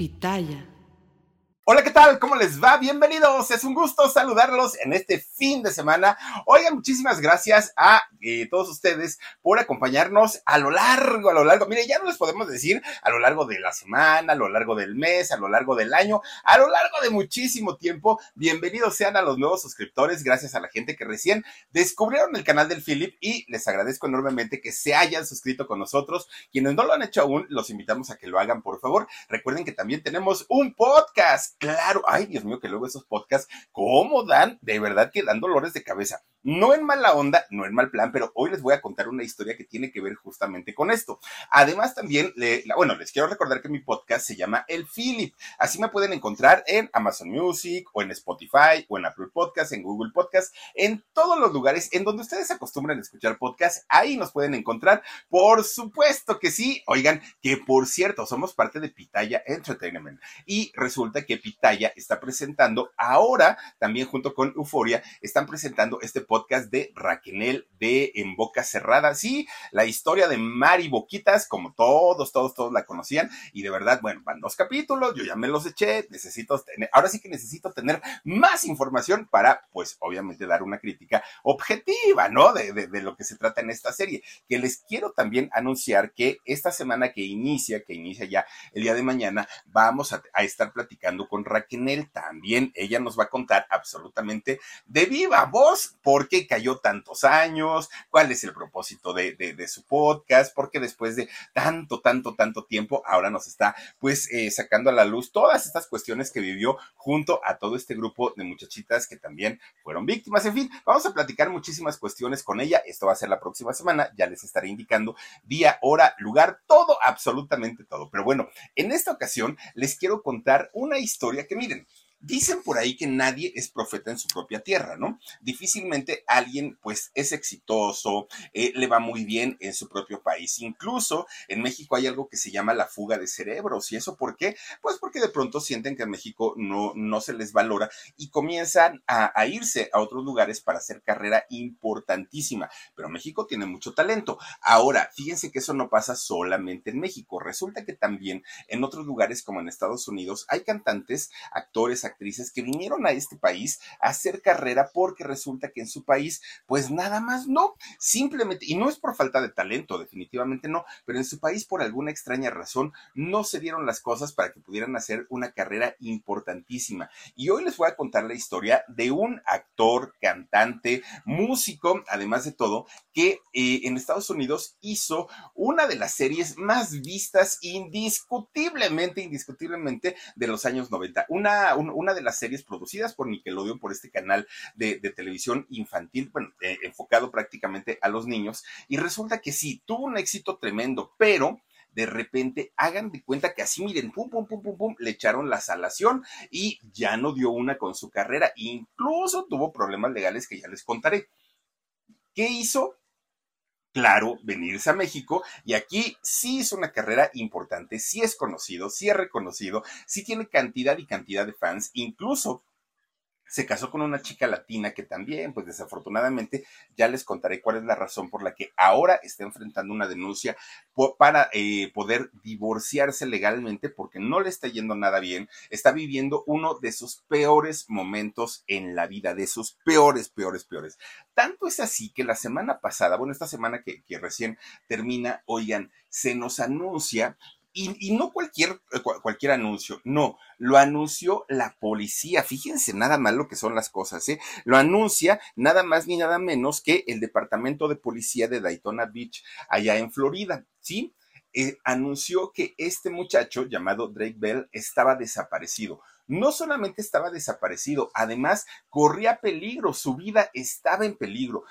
Pitaya. Hola, ¿qué tal? ¿Cómo les va? Bienvenidos. Es un gusto saludarlos en este fin de semana. Oigan, muchísimas gracias a eh, todos ustedes por acompañarnos a lo largo, a lo largo. Mire, ya no les podemos decir a lo largo de la semana, a lo largo del mes, a lo largo del año, a lo largo de muchísimo tiempo. Bienvenidos sean a los nuevos suscriptores. Gracias a la gente que recién descubrieron el canal del Philip y les agradezco enormemente que se hayan suscrito con nosotros. Quienes no lo han hecho aún, los invitamos a que lo hagan, por favor. Recuerden que también tenemos un podcast Claro, ay Dios mío, que luego esos podcasts, ¿cómo dan? De verdad que dan dolores de cabeza. No en mala onda, no en mal plan, pero hoy les voy a contar una historia que tiene que ver justamente con esto. Además, también, le, bueno, les quiero recordar que mi podcast se llama El Philip. Así me pueden encontrar en Amazon Music o en Spotify o en Apple Podcast, en Google Podcast, en todos los lugares en donde ustedes acostumbran a escuchar podcast. Ahí nos pueden encontrar. Por supuesto que sí. Oigan, que por cierto, somos parte de Pitaya Entertainment. Y resulta que Pitaya está presentando ahora, también junto con Euforia, están presentando este podcast de Raquenel de En Boca Cerrada. Sí, la historia de Mari Boquitas, como todos, todos, todos la conocían. Y de verdad, bueno, van dos capítulos, yo ya me los eché, necesito tener, ahora sí que necesito tener más información para, pues, obviamente dar una crítica objetiva, ¿no? De, lo que se trata en esta serie. Que les quiero también anunciar que esta semana que inicia, que inicia ya el día de mañana, vamos a, a estar platicando con Raquenel también. Ella nos va a contar absolutamente de viva voz por por qué cayó tantos años, cuál es el propósito de, su podcast, porque después de tanto, tanto, tanto tiempo, ahora nos está pues eh, sacando a la luz todas estas cuestiones que vivió junto a todo este grupo de muchachitas que también fueron víctimas. En fin, vamos a platicar muchísimas cuestiones con ella. Esto va a ser la próxima semana, ya les estaré indicando día, hora, lugar, todo, absolutamente todo. Pero bueno, en esta ocasión les quiero contar una historia que miren, Dicen por ahí que nadie es profeta en su propia tierra, ¿no? Difícilmente alguien pues es exitoso, eh, le va muy bien en su propio país. Incluso en México hay algo que se llama la fuga de cerebros. ¿Y eso por qué? Pues porque de pronto sienten que en México no, no se les valora y comienzan a, a irse a otros lugares para hacer carrera importantísima. Pero México tiene mucho talento. Ahora, fíjense que eso no pasa solamente en México. Resulta que también en otros lugares como en Estados Unidos hay cantantes, actores, actrices que vinieron a este país a hacer carrera porque resulta que en su país, pues nada más no, simplemente, y no es por falta de talento, definitivamente no, pero en su país por alguna extraña razón no se dieron las cosas para que pudieran hacer una carrera importantísima. Y hoy les voy a contar la historia de un actor, cantante, músico, además de todo, que eh, en Estados Unidos hizo una de las series más vistas indiscutiblemente, indiscutiblemente de los años 90. Una, un, una de las series producidas por Nickelodeon, por este canal de, televisión infantil, bueno, eh, enfocado prácticamente a los niños. Y resulta que sí, tuvo un éxito tremendo, pero de repente hagan de cuenta que así, miren, pum, pum, pum, pum, pum, le echaron la salación y ya no dio una con su carrera. Incluso tuvo problemas legales que ya les contaré. ¿Qué hizo? Claro, venirse a México y aquí sí hizo una carrera importante, sí es conocido, sí es reconocido, sí tiene cantidad y cantidad de fans, incluso se casó con una chica latina que también, pues desafortunadamente, ya les contaré cuál es la razón por la que ahora está enfrentando una denuncia para eh, poder divorciarse legalmente porque no le está yendo nada bien, está viviendo uno de sus peores momentos en la vida, de sus peores, peores, peores. Tanto es así que la semana pasada, bueno, esta semana que, que recién termina, oigan, se nos anuncia y, no cualquier, eh, cualquier anuncio, no, lo anunció la policía. Fíjense nada más lo que son las cosas, ¿eh? Lo anuncia nada más ni nada menos que el Departamento de Policía de Daytona Beach, allá en Florida, ¿sí? Eh, anunció que este muchacho llamado Drake Bell estaba desaparecido. No solamente estaba desaparecido, además corría peligro, su vida estaba en peligro.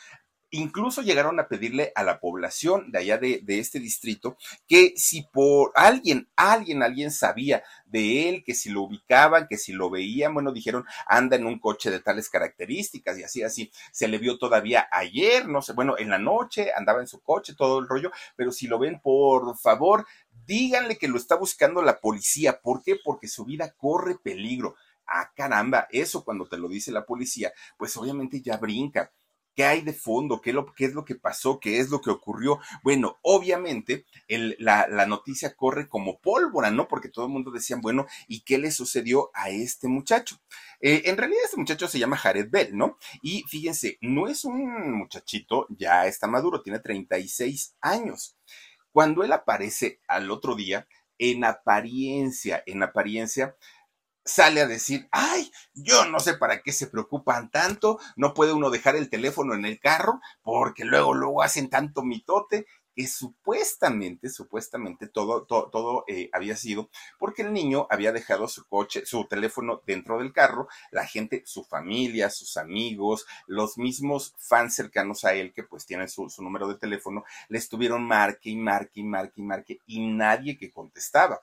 Incluso llegaron a pedirle a la población de allá de, este distrito que si por alguien, alguien, alguien sabía de él, que si lo ubicaban, que si lo veían, bueno, dijeron, anda en un coche de tales características y así, así. Se le vio todavía ayer, no sé, bueno, en la noche andaba en su coche, todo el rollo, pero si lo ven, por favor, díganle que lo está buscando la policía. ¿Por qué? Porque su vida corre peligro. Ah, caramba, eso cuando te lo dice la policía, pues obviamente ya brinca. ¿Qué hay de fondo? ¿Qué, es lo que pasó? ¿Qué es lo que ocurrió? Bueno, obviamente la, noticia corre como pólvora, ¿no? Porque todo el mundo decía, bueno, ¿y qué le sucedió a este muchacho? Eh, en realidad este muchacho se llama Jared Bell, ¿no? Y fíjense, no es un muchachito, ya está maduro, tiene 36 años. Cuando él aparece al otro día, en apariencia, en apariencia, sale a decir, ay, yo no sé para qué se preocupan tanto, no puede uno dejar el teléfono en el carro porque luego, luego hacen tanto mitote que supuestamente, supuestamente todo, todo, todo eh, había sido porque el niño había dejado su coche, su teléfono dentro del carro, la gente, su familia, sus amigos, los mismos fans cercanos a él que pues tienen su, su número de teléfono, le estuvieron marque y marque y marque y marque y nadie que contestaba.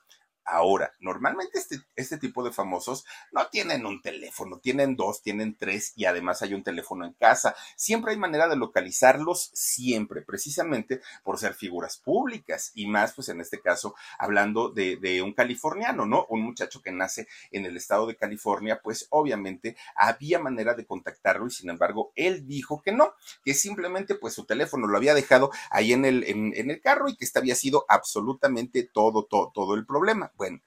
Ahora, normalmente este, este tipo de famosos no tienen un teléfono, tienen dos, tienen tres y además hay un teléfono en casa. Siempre hay manera de localizarlos, siempre, precisamente por ser figuras públicas y más, pues en este caso, hablando de, de un californiano, ¿no? Un muchacho que nace en el estado de California, pues obviamente había manera de contactarlo y sin embargo él dijo que no, que simplemente pues su teléfono lo había dejado ahí en el, en, el carro y que este había sido absolutamente todo, todo, todo el problema. Bueno,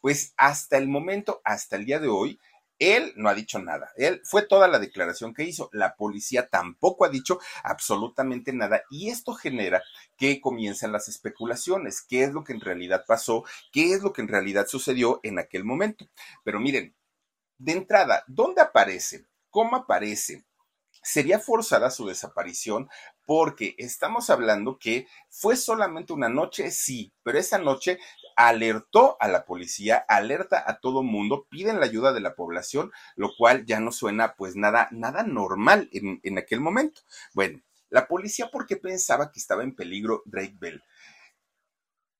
pues hasta el momento, hasta el día de hoy, él no ha dicho nada. Él fue toda la declaración que hizo. La policía tampoco ha dicho absolutamente nada y esto genera que comiencen las especulaciones. ¿Qué es lo que en realidad pasó? ¿Qué es lo que en realidad sucedió en aquel momento? Pero miren, de entrada, ¿dónde aparece? ¿Cómo aparece? Sería forzada su desaparición porque estamos hablando que fue solamente una noche, sí, pero esa noche alertó a la policía, alerta a todo mundo, piden la ayuda de la población, lo cual ya no suena pues nada, nada normal en, en aquel momento. Bueno, la policía porque pensaba que estaba en peligro Drake Bell.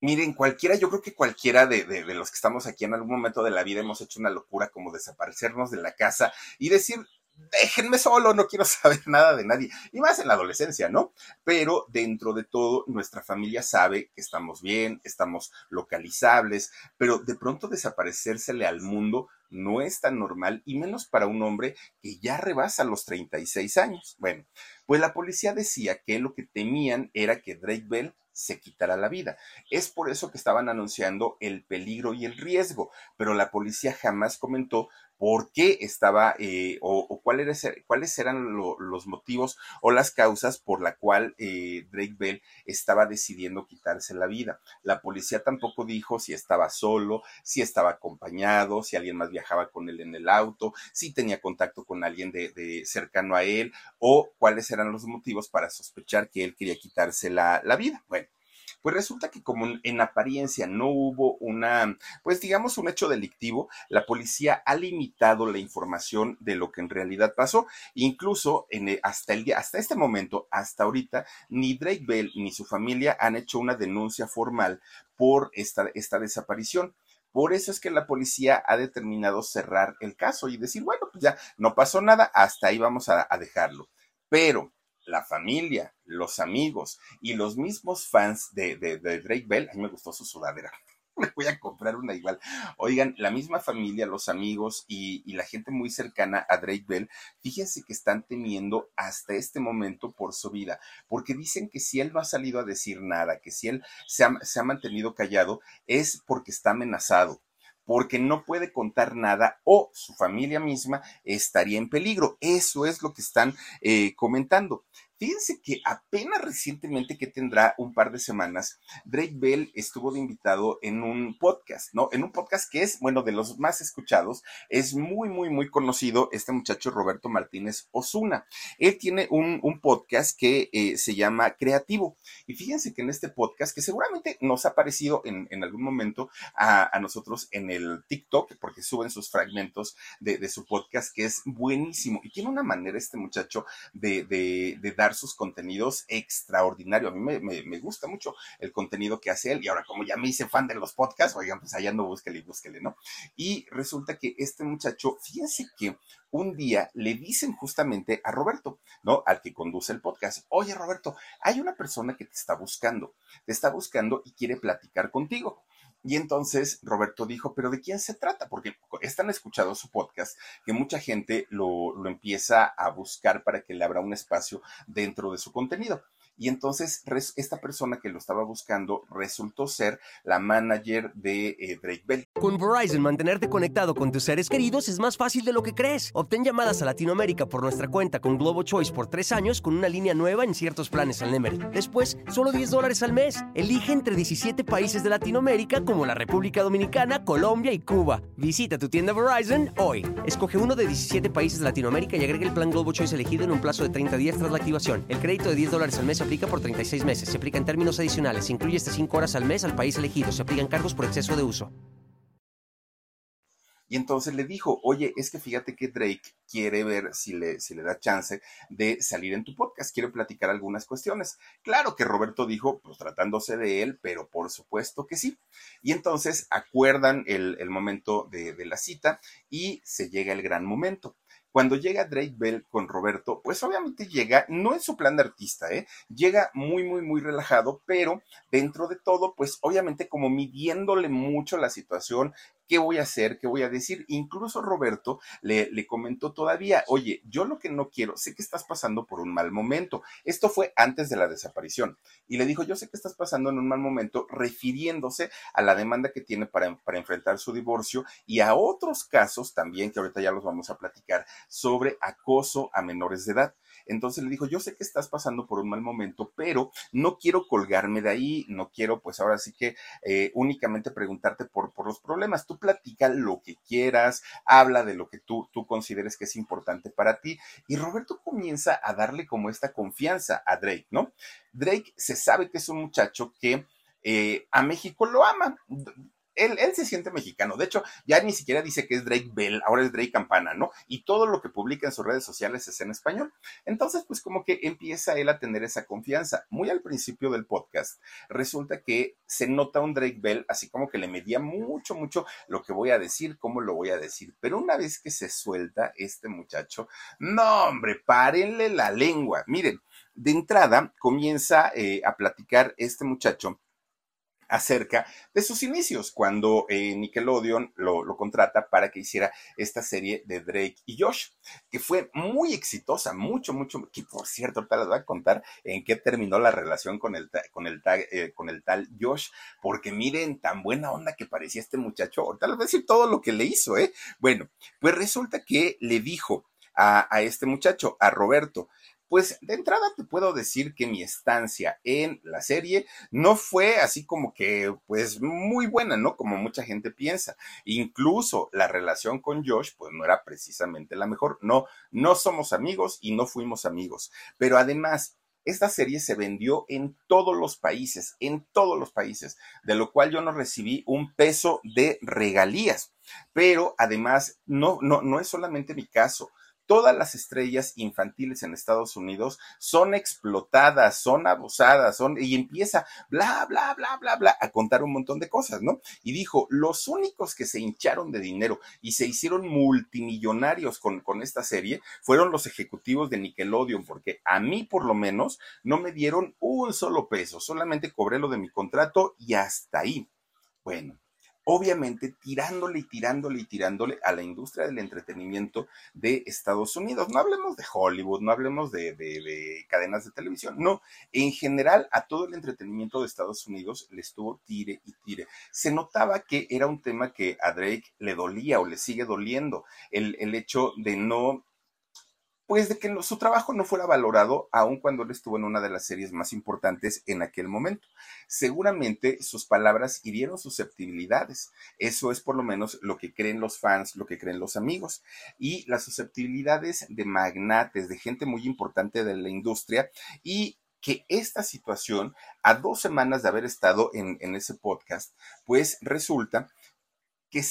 Miren, cualquiera, yo creo que cualquiera de, de, de, los que estamos aquí en algún momento de la vida hemos hecho una locura como desaparecernos de la casa y decir, déjenme solo, no quiero saber nada de nadie. Y más en la adolescencia, ¿no? Pero dentro de todo, nuestra familia sabe que estamos bien, estamos localizables, pero de pronto desaparecérsele al mundo no es tan normal y menos para un hombre que ya rebasa los 36 años. Bueno, pues la policía decía que lo que temían era que Drake Bell se quitara la vida. Es por eso que estaban anunciando el peligro y el riesgo, pero la policía jamás comentó por qué estaba eh, o, cuáles eran los motivos o las causas por la cual eh, Drake Bell estaba decidiendo quitarse la vida. La policía tampoco dijo si estaba solo, si estaba acompañado, si alguien más viajaba con él en el auto, si tenía contacto con alguien de, cercano a él o cuáles eran los motivos para sospechar que él quería quitarse la, la vida. Bueno, pues resulta que como en apariencia no hubo una, pues digamos un hecho delictivo, la policía ha limitado la información de lo que en realidad pasó. Incluso en, hasta el día, hasta este momento, hasta ahorita, ni Drake Bell ni su familia han hecho una denuncia formal por esta, esta desaparición. Por eso es que la policía ha determinado cerrar el caso y decir, bueno, pues ya no pasó nada, hasta ahí vamos a, a dejarlo. Pero la familia, los amigos y los mismos fans de, de, Drake Bell, a mí me gustó su sudadera. me voy a comprar una igual. Oigan, la misma familia, los amigos y, la gente muy cercana a Drake Bell, fíjense que están temiendo hasta este momento por su vida, porque dicen que si él no ha salido a decir nada, que si él se ha mantenido callado, es porque está amenazado porque no puede contar nada o su familia misma estaría en peligro. Eso es lo que están eh, comentando. Fíjense que apenas recientemente, que tendrá un par de semanas, Drake Bell estuvo de invitado en un podcast, ¿no? En un podcast que es, bueno, de los más escuchados, es muy, muy, muy conocido este muchacho Roberto Martínez Osuna. Él tiene un, podcast que eh, se llama Creativo. Y fíjense que en este podcast, que seguramente nos ha parecido en, algún momento a, nosotros en el TikTok, porque suben sus fragmentos de, su podcast, que es buenísimo. Y tiene una manera este muchacho de dar sus contenidos extraordinario. A mí me, gusta mucho el contenido que hace él. Y ahora, como ya me hice fan de los podcasts, oigan, pues allá no búsquele y búsquele, ¿no? Y resulta que este muchacho, fíjense que un día le dicen justamente a Roberto, ¿no? Al que conduce el podcast, oye Roberto, hay una persona que te está buscando, te está buscando y quiere platicar contigo. Y entonces Roberto dijo, pero ¿de quién se trata? Porque es tan escuchado su podcast que mucha gente lo, lo empieza a buscar para que le abra un espacio dentro de su contenido. Y entonces esta persona que lo estaba buscando resultó ser la manager de eh, Drake Bell. Con Verizon, mantenerte conectado con tus seres queridos es más fácil de lo que crees. Obtén llamadas a Latinoamérica por nuestra cuenta con Globo Choice por tres años con una línea nueva en ciertos planes al Nemery. Después, solo 10 dólares al mes. Elige entre 17 países de Latinoamérica como la República Dominicana, Colombia y Cuba. Visita tu tienda Verizon hoy. Escoge uno de 17 países de Latinoamérica y agrega el plan Globo Choice elegido en un plazo de 30 días tras la activación. El crédito de 10 dólares al mes aplica por 36 meses. Se aplica en términos adicionales. Se incluye hasta 5 horas al mes al país elegido. Se aplican cargos por exceso de uso. Y entonces le dijo, oye, es que fíjate que Drake quiere ver si le, si le da chance de salir en tu podcast, quiere platicar algunas cuestiones. Claro que Roberto dijo, pues tratándose de él, pero por supuesto que sí. Y entonces acuerdan el, momento de, de la cita y se llega el gran momento. Cuando llega Drake Bell con Roberto, pues obviamente llega, no en su plan de artista, ¿eh? Llega muy, muy, muy relajado, pero dentro de todo, pues obviamente como midiéndole mucho la situación, ¿qué voy a hacer? ¿Qué voy a decir? Incluso Roberto le, comentó todavía, oye, yo lo que no quiero, sé que estás pasando por un mal momento. Esto fue antes de la desaparición. Y le dijo, yo sé que estás pasando en un mal momento, refiriéndose a la demanda que tiene para, para enfrentar su divorcio y a otros casos también, que ahorita ya los vamos a platicar, sobre acoso a menores de edad. Entonces le dijo, yo sé que estás pasando por un mal momento, pero no quiero colgarme de ahí, no quiero pues ahora sí que eh, únicamente preguntarte por, por los problemas. Tú platica lo que quieras, habla de lo que tú, tú consideres que es importante para ti. Y Roberto comienza a darle como esta confianza a Drake, ¿no? Drake se sabe que es un muchacho que eh, a México lo ama él, se siente mexicano. De hecho, ya ni siquiera dice que es Drake Bell, ahora es Drake Campana, ¿no? Y todo lo que publica en sus redes sociales es en español. Entonces, pues como que empieza él a tener esa confianza. Muy al principio del podcast, resulta que se nota un Drake Bell, así como que le medía mucho, mucho lo que voy a decir, cómo lo voy a decir. Pero una vez que se suelta este muchacho, no, hombre, párenle la lengua. Miren, de entrada comienza eh, a platicar este muchacho acerca de sus inicios, cuando eh, Nickelodeon lo, contrata para que hiciera esta serie de Drake y Josh, que fue muy exitosa, mucho, mucho, que por cierto, ahorita les voy a contar en qué terminó la relación con el, con el, eh, con el tal Josh, porque miren, tan buena onda que parecía este muchacho, ahorita les voy a decir todo lo que le hizo, ¿eh? Bueno, pues resulta que le dijo a, a este muchacho, a Roberto, pues de entrada te puedo decir que mi estancia en la serie no fue así como que, pues muy buena, ¿no? Como mucha gente piensa. Incluso la relación con Josh, pues no era precisamente la mejor. No, no somos amigos y no fuimos amigos. Pero además, esta serie se vendió en todos los países, en todos los países, de lo cual yo no recibí un peso de regalías. Pero además, no, no, no es solamente mi caso todas las estrellas infantiles en Estados Unidos son explotadas, son abusadas, son, y empieza bla, bla, bla, bla, bla, a contar un montón de cosas, ¿no? Y dijo, los únicos que se hincharon de dinero y se hicieron multimillonarios con, con esta serie fueron los ejecutivos de Nickelodeon, porque a mí por lo menos no me dieron un solo peso, solamente cobré lo de mi contrato y hasta ahí. Bueno, obviamente tirándole y tirándole y tirándole a la industria del entretenimiento de Estados Unidos. No hablemos de Hollywood, no hablemos de, de cadenas de televisión, no, en general a todo el entretenimiento de Estados Unidos le estuvo tire y tire. Se notaba que era un tema que a Drake le dolía o le sigue doliendo, el, el hecho de no pues de que su trabajo no fuera valorado aun cuando él estuvo en una de las series más importantes en aquel momento. Seguramente sus palabras hirieron susceptibilidades. Eso es por lo menos lo que creen los fans, lo que creen los amigos. Y las susceptibilidades de magnates, de gente muy importante de la industria y que esta situación, a dos semanas de haber estado en, ese podcast, pues resulta que,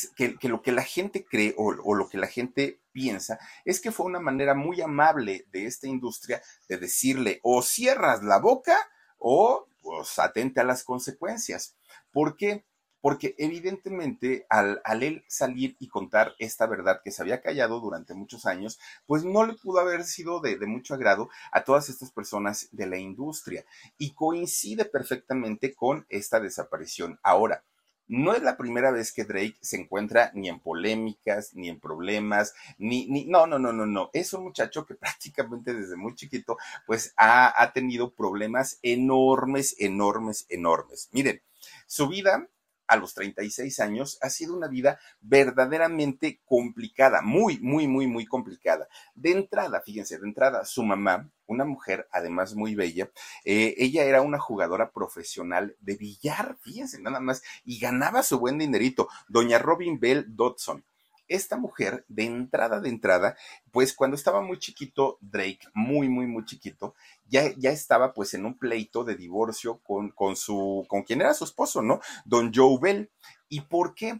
lo que la gente cree o, lo que la gente piensa es que fue una manera muy amable de esta industria de decirle o cierras la boca o pues atente a las consecuencias. ¿Por qué? Porque evidentemente al, al, él salir y contar esta verdad que se había callado durante muchos años, pues no le pudo haber sido de, de mucho agrado a todas estas personas de la industria y coincide perfectamente con esta desaparición. Ahora, no es la primera vez que Drake se encuentra ni en polémicas, ni en problemas, ni, ni, no, no, no, no, no. Es un muchacho que prácticamente desde muy chiquito, pues ha, ha tenido problemas enormes, enormes, enormes. Miren, su vida a los 36 años ha sido una vida verdaderamente complicada, muy, muy, muy, muy complicada. De entrada, fíjense, de entrada, su mamá, una mujer además muy bella, eh, ella era una jugadora profesional de billar, fíjense nada más, y ganaba su buen dinerito, doña Robin Bell Dodson esta mujer, de entrada, de entrada, pues cuando estaba muy chiquito, Drake, muy, muy, muy chiquito, ya, ya estaba pues en un pleito de divorcio con, con su, con quien era su esposo, ¿no? Don Joe Bell. ¿Y por qué?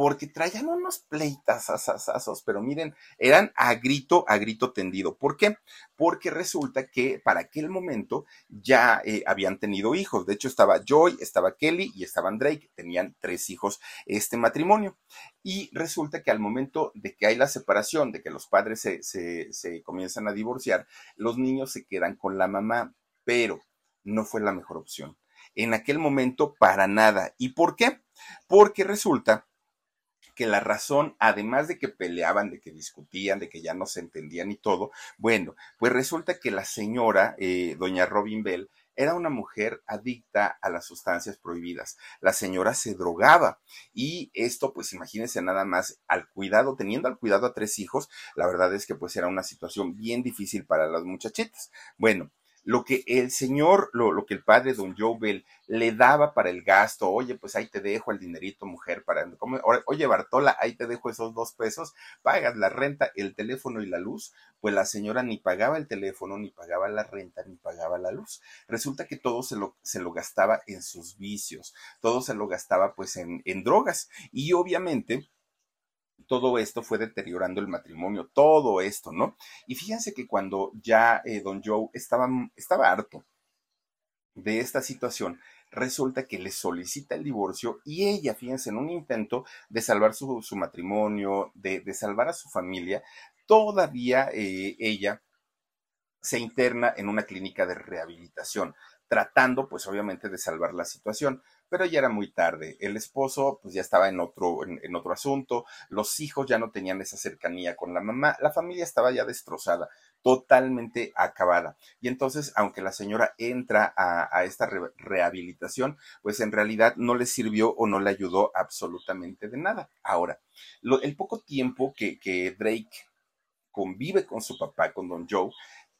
Porque traían unos pleitas asasazos, pero miren, eran a grito, a grito tendido. ¿Por qué? Porque resulta que para aquel momento ya eh, habían tenido hijos. De hecho, estaba Joy, estaba Kelly y estaban Drake. Tenían tres hijos este matrimonio. Y resulta que al momento de que hay la separación, de que los padres se comienzan a divorciar, los niños se quedan con la mamá, pero no fue la mejor opción. En aquel momento, para nada. ¿Y por qué? Porque resulta que la razón, además de que peleaban, de que discutían, de que ya no se entendían y todo, bueno, pues resulta que la señora, eh, doña Robin Bell, era una mujer adicta a las sustancias prohibidas. La señora se drogaba y esto, pues imagínense nada más al cuidado, teniendo al cuidado a tres hijos, la verdad es que pues era una situación bien difícil para las muchachitas. Bueno, lo que el señor, lo, lo, que el padre don Joe Bell le daba para el gasto, oye, pues ahí te dejo el dinerito, mujer, para, oye, Bartola, ahí te dejo esos dos pesos, pagas la renta, el teléfono y la luz, pues la señora ni pagaba el teléfono, ni pagaba la renta, ni pagaba la luz. Resulta que todo se lo, se lo gastaba en sus vicios, todo se lo gastaba pues en, en drogas, y obviamente, todo esto fue deteriorando el matrimonio, todo esto, ¿no? Y fíjense que cuando ya eh, don Joe estaba, estaba harto de esta situación, resulta que le solicita el divorcio y ella, fíjense, en un intento de salvar su, su matrimonio, de, de, salvar a su familia, todavía eh, ella se interna en una clínica de rehabilitación, tratando pues obviamente de salvar la situación pero ya era muy tarde. El esposo pues ya estaba en otro, en, otro asunto, los hijos ya no tenían esa cercanía con la mamá, la familia estaba ya destrozada, totalmente acabada. Y entonces, aunque la señora entra a, esta re rehabilitación, pues en realidad no le sirvió o no le ayudó absolutamente de nada. Ahora, lo, el poco tiempo que, que Drake convive con su papá, con Don Joe,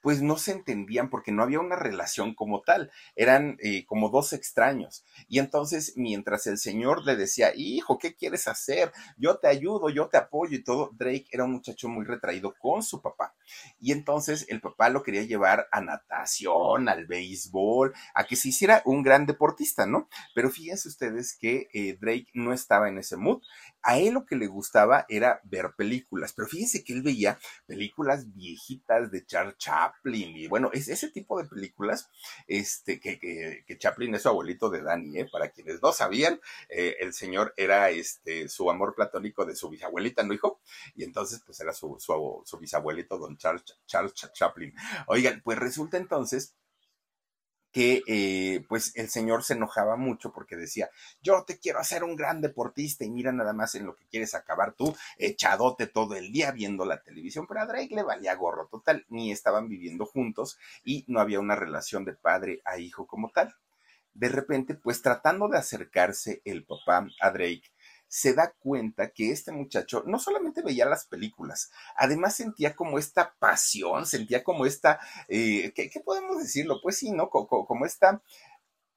pues no se entendían porque no había una relación como tal, eran eh, como dos extraños. Y entonces, mientras el señor le decía, hijo, ¿qué quieres hacer? Yo te ayudo, yo te apoyo y todo, Drake era un muchacho muy retraído con su papá. Y entonces el papá lo quería llevar a natación, al béisbol, a que se hiciera un gran deportista, ¿no? Pero fíjense ustedes que eh, Drake no estaba en ese mood. A él lo que le gustaba era ver películas, pero fíjense que él veía películas viejitas de Charles Chaplin y bueno, es ese tipo de películas, este, que, que, que Chaplin es su abuelito de Danny, ¿eh? para quienes no sabían, eh, el señor era este, su amor platónico de su bisabuelita, ¿no, hijo? Y entonces, pues era su, su, su bisabuelito, don Charles, Charles Chaplin. Oigan, pues resulta entonces que eh, pues el señor se enojaba mucho porque decía, yo te quiero hacer un gran deportista y mira nada más en lo que quieres acabar tú, echadote todo el día viendo la televisión, pero a Drake le valía gorro total, ni estaban viviendo juntos y no había una relación de padre a hijo como tal. De repente, pues tratando de acercarse el papá a Drake, se da cuenta que este muchacho no solamente veía las películas, además sentía como esta pasión, sentía como esta, eh, ¿qué, podemos decirlo? Pues sí, ¿no? Como, como esta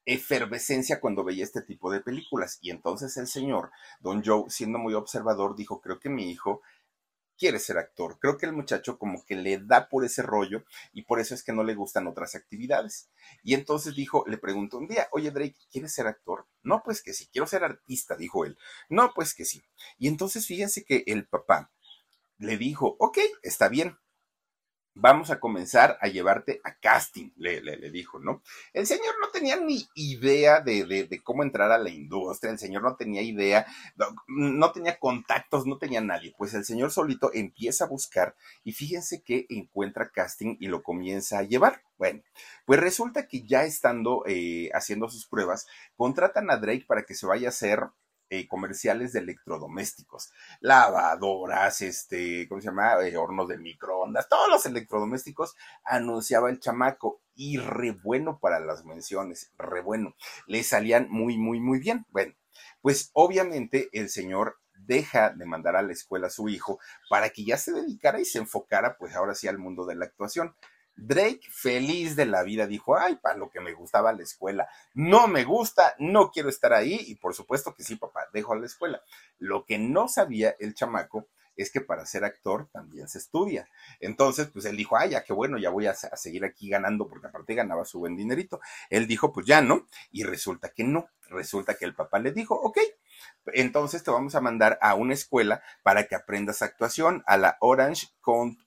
efervescencia cuando veía este tipo de películas. Y entonces el señor, don Joe, siendo muy observador, dijo, creo que mi hijo quiere ser actor. Creo que el muchacho como que le da por ese rollo y por eso es que no le gustan otras actividades. Y entonces dijo, le preguntó un día, oye Drake, ¿quieres ser actor? No, pues que sí, quiero ser artista, dijo él. No, pues que sí. Y entonces fíjense que el papá le dijo, ok, está bien, vamos a comenzar a llevarte a casting, le, le, dijo, ¿no? El señor no tenía ni idea de, de, cómo entrar a la industria, el señor no tenía idea, no, tenía contactos, no tenía nadie. Pues el señor solito empieza a buscar y fíjense que encuentra casting y lo comienza a llevar. Bueno, pues resulta que ya estando eh, haciendo sus pruebas, contratan a Drake para que se vaya a hacer eh, comerciales de electrodomésticos, lavadoras, este, ¿cómo se llama? Eh, hornos de microondas, todos los electrodomésticos anunciaba el chamaco y re bueno para las menciones, re bueno, le salían muy, muy, muy bien. Bueno, pues obviamente el señor deja de mandar a la escuela a su hijo para que ya se dedicara y se enfocara pues ahora sí al mundo de la actuación. Drake, feliz de la vida, dijo, ay, para lo que me gustaba la escuela, no me gusta, no quiero estar ahí, y por supuesto que sí, papá, dejo a la escuela. Lo que no sabía el chamaco es que para ser actor también se estudia. Entonces, pues él dijo, ay, ya qué bueno, ya voy a, seguir aquí ganando, porque aparte ganaba su buen dinerito. Él dijo, pues ya no, y resulta que no, resulta que el papá le dijo, ok, entonces te vamos a mandar a una escuela para que aprendas actuación, a la Orange County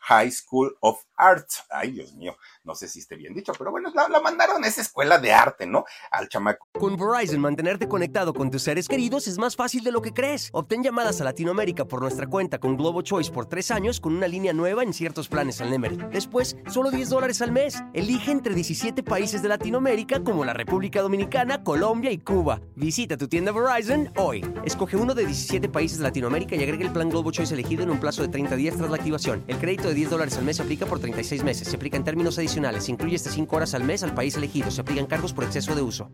High School of Art. Ay, Dios mío, no sé si esté bien dicho, pero bueno, la, mandaron a esa escuela de arte, ¿no? Al chamaco. Con Verizon, mantenerte conectado con tus seres queridos es más fácil de lo que crees. Obtén llamadas a Latinoamérica por nuestra cuenta con Globo Choice por tres años con una línea nueva en ciertos planes al Nemery. Después, solo 10 dólares al mes. Elige entre 17 países de Latinoamérica como la República Dominicana, Colombia y Cuba. Visita tu tienda Verizon hoy. Escoge uno de 17 países de Latinoamérica y agrega el plan Globo Choice elegido en un plazo de 30 días tras la activación. El crédito de 10 dólares al mes se aplica por 36 meses. Se aplica en términos adicionales. Se incluye hasta 5 horas al mes al país elegido. Se aplican cargos por exceso de uso.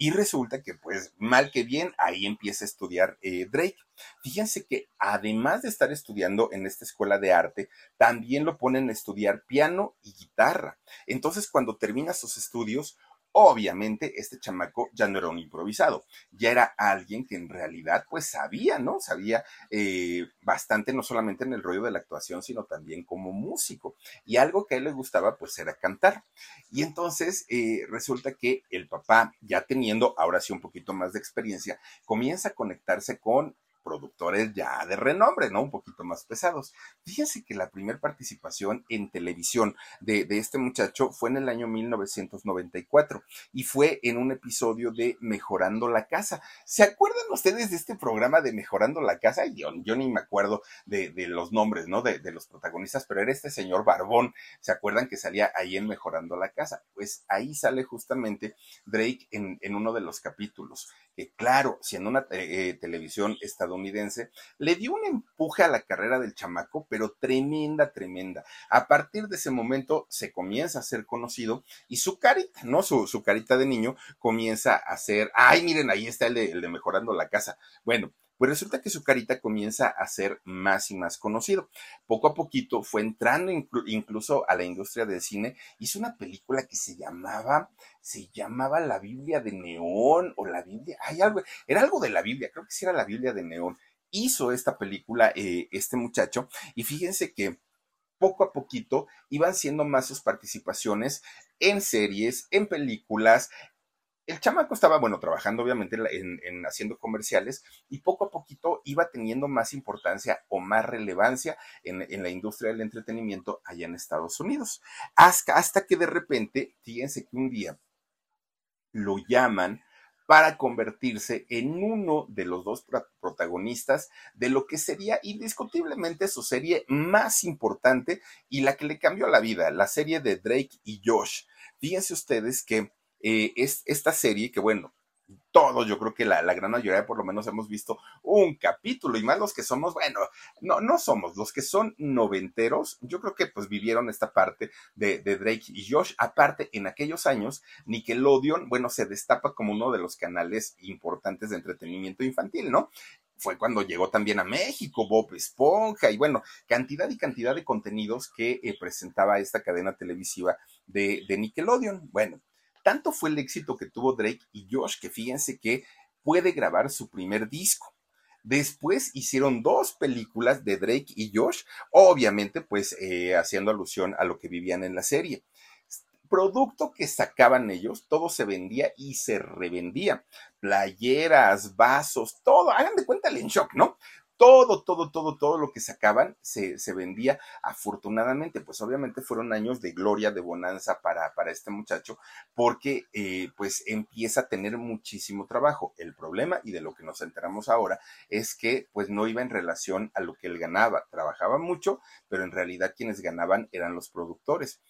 Y resulta que, pues, mal que bien, ahí empieza a estudiar eh, Drake. Fíjense que además de estar estudiando en esta escuela de arte, también lo ponen a estudiar piano y guitarra. Entonces, cuando termina sus estudios, Obviamente, este chamaco ya no era un improvisado, ya era alguien que en realidad pues sabía, ¿no? Sabía eh, bastante, no solamente en el rollo de la actuación, sino también como músico. Y algo que a él le gustaba pues era cantar. Y entonces eh, resulta que el papá, ya teniendo ahora sí un poquito más de experiencia, comienza a conectarse con productores ya de renombre, ¿no? Un poquito más pesados. Fíjense que la primera participación en televisión de, este muchacho fue en el año 1994 y fue en un episodio de Mejorando la Casa. ¿Se acuerdan ustedes de este programa de Mejorando la Casa? Yo, yo ni me acuerdo de, los nombres, ¿no? De, los protagonistas, pero era este señor Barbón. ¿Se acuerdan que salía ahí en Mejorando la Casa? Pues ahí sale justamente Drake en uno de los capítulos. Que claro, siendo una eh, televisión estadounidense, le dio un empuje a la carrera del chamaco, pero tremenda, tremenda. A partir de ese momento se comienza a ser conocido y su carita, ¿no? Su, carita de niño comienza a ser, ay, miren, ahí está el el de mejorando la casa. Bueno, pues resulta que su carita comienza a ser más y más conocido. Poco a poquito fue entrando incluso a la industria del cine. Hizo una película que se llamaba, se llamaba La Biblia de Neón o la Biblia, hay algo, era algo de la Biblia, creo que sí era la Biblia de Neón. Hizo esta película eh, este muchacho y fíjense que poco a poquito iban siendo más sus participaciones en series, en películas, el chamaco estaba, bueno, trabajando obviamente en, haciendo comerciales y poco a poquito iba teniendo más importancia o más relevancia en, la industria del entretenimiento allá en Estados Unidos. Hasta, hasta que de repente, fíjense que un día lo llaman para convertirse en uno de los dos protagonistas de lo que sería indiscutiblemente su serie más importante y la que le cambió la vida, la serie de Drake y Josh. Fíjense ustedes que eh, es esta serie que, bueno, todos, yo creo que la, gran mayoría por lo menos hemos visto un capítulo y más los que somos, bueno, no, no somos, los que son noventeros, yo creo que pues vivieron esta parte de, de Drake y Josh. Aparte, en aquellos años, Nickelodeon, bueno, se destapa como uno de los canales importantes de entretenimiento infantil, ¿no? fue cuando llegó también a México, Bob Esponja y bueno, cantidad y cantidad de contenidos que eh, presentaba esta cadena televisiva de, de Nickelodeon. Bueno, tanto fue el éxito que tuvo Drake y Josh que fíjense que puede grabar su primer disco. Después hicieron dos películas de Drake y Josh, obviamente pues eh, haciendo alusión a lo que vivían en la serie. Producto que sacaban ellos, todo se vendía y se revendía. Playeras, vasos, todo, hagan de cuenta el en shock, ¿no? Todo, todo, todo, todo lo que sacaban se, se vendía. Afortunadamente, pues obviamente fueron años de gloria, de bonanza para, para este muchacho, porque eh, pues empieza a tener muchísimo trabajo. El problema, y de lo que nos enteramos ahora, es que pues no iba en relación a lo que él ganaba. Trabajaba mucho, pero en realidad quienes ganaban eran los productores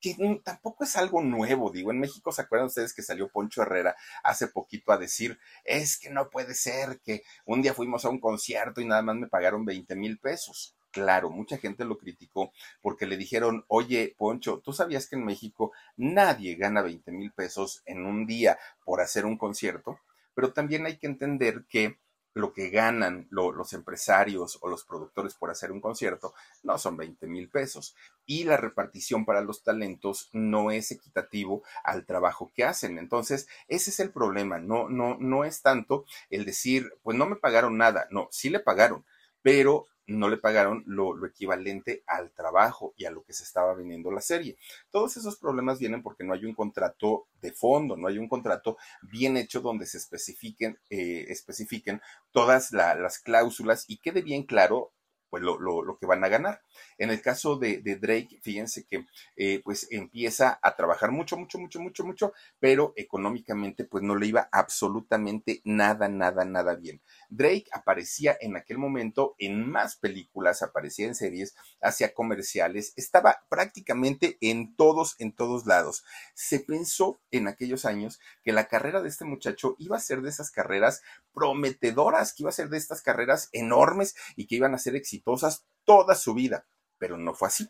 que tampoco es algo nuevo, digo, en México se acuerdan ustedes que salió Poncho Herrera hace poquito a decir, es que no puede ser que un día fuimos a un concierto y nada más me pagaron 20 mil pesos. Claro, mucha gente lo criticó porque le dijeron, oye, Poncho, ¿tú sabías que en México nadie gana 20 mil pesos en un día por hacer un concierto? Pero también hay que entender que lo que ganan los empresarios o los productores por hacer un concierto no son 20 mil pesos. Y la repartición para los talentos no es equitativo al trabajo que hacen. Entonces, ese es el problema. No, no, no es tanto el decir, pues no me pagaron nada. No, sí le pagaron, pero no le pagaron lo, equivalente al trabajo y a lo que se estaba vendiendo la serie. Todos esos problemas vienen porque no hay un contrato de fondo, no hay un contrato bien hecho donde se especifiquen, eh, especifiquen todas las cláusulas y quede bien claro pues lo, lo, que van a ganar. En el caso de, Drake, fíjense que eh, pues empieza a trabajar mucho, mucho, mucho, mucho, mucho, pero económicamente pues no le iba absolutamente nada, nada, nada bien. Drake aparecía en aquel momento en más películas, aparecía en series, hacía comerciales, estaba prácticamente en todos, en todos lados. Se pensó en aquellos años que la carrera de este muchacho iba a ser de esas carreras prometedoras, que iba a ser de estas carreras enormes y que iban a ser exitosas toda su vida, pero no fue así.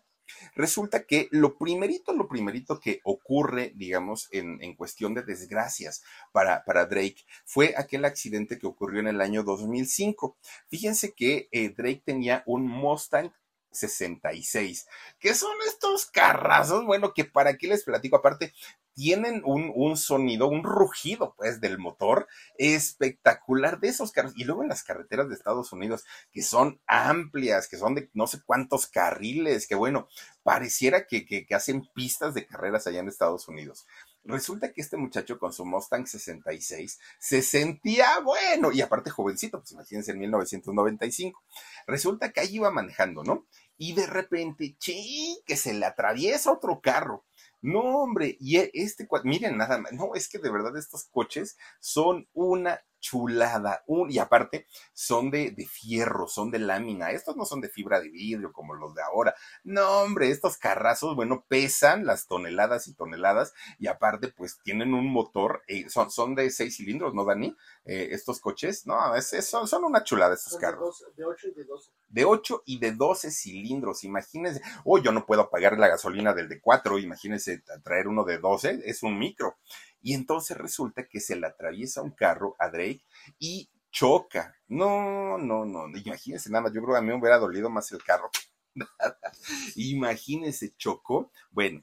Resulta que lo primerito, lo primerito que ocurre, digamos, en, cuestión de desgracias para, para, Drake fue aquel accidente que ocurrió en el año 2005. Fíjense que eh, Drake tenía un Mustang 66. ¿Qué son estos carrazos? Bueno, que para qué les platico. Aparte, tienen un, sonido, un rugido, pues, del motor espectacular de esos carros. Y luego en las carreteras de Estados Unidos, que son amplias, que son de no sé cuántos carriles, que bueno, pareciera que, que, que hacen pistas de carreras allá en Estados Unidos. Resulta que este muchacho con su Mustang 66 se sentía bueno, y aparte jovencito, pues imagínense en 1995. Resulta que ahí iba manejando, ¿no? Y de repente, ¡chi! que se le atraviesa otro carro no, hombre, y e, este, miren nada más, no, es que de verdad estos coches son una chulada. y aparte, son de, de, fierro, son de lámina. Estos no son de fibra de vidrio como los de ahora. No, hombre, estos carrazos, bueno, pesan las toneladas y toneladas. Y aparte, pues tienen un motor, eh, son, son de seis cilindros, ¿no, Dani? Eh, estos coches, no, es, son, son, una chulada estos carros. De 8 y de 12. De 8 y de 12 cilindros, imagínense. Oh, yo no puedo pagar la gasolina del de 4, imagínense traer uno de 12, es un micro. Y entonces resulta que se le atraviesa un carro a Drake y choca. No, no, no, imagínense nada yo creo que a mí me hubiera dolido más el carro. imagínense, chocó. Bueno,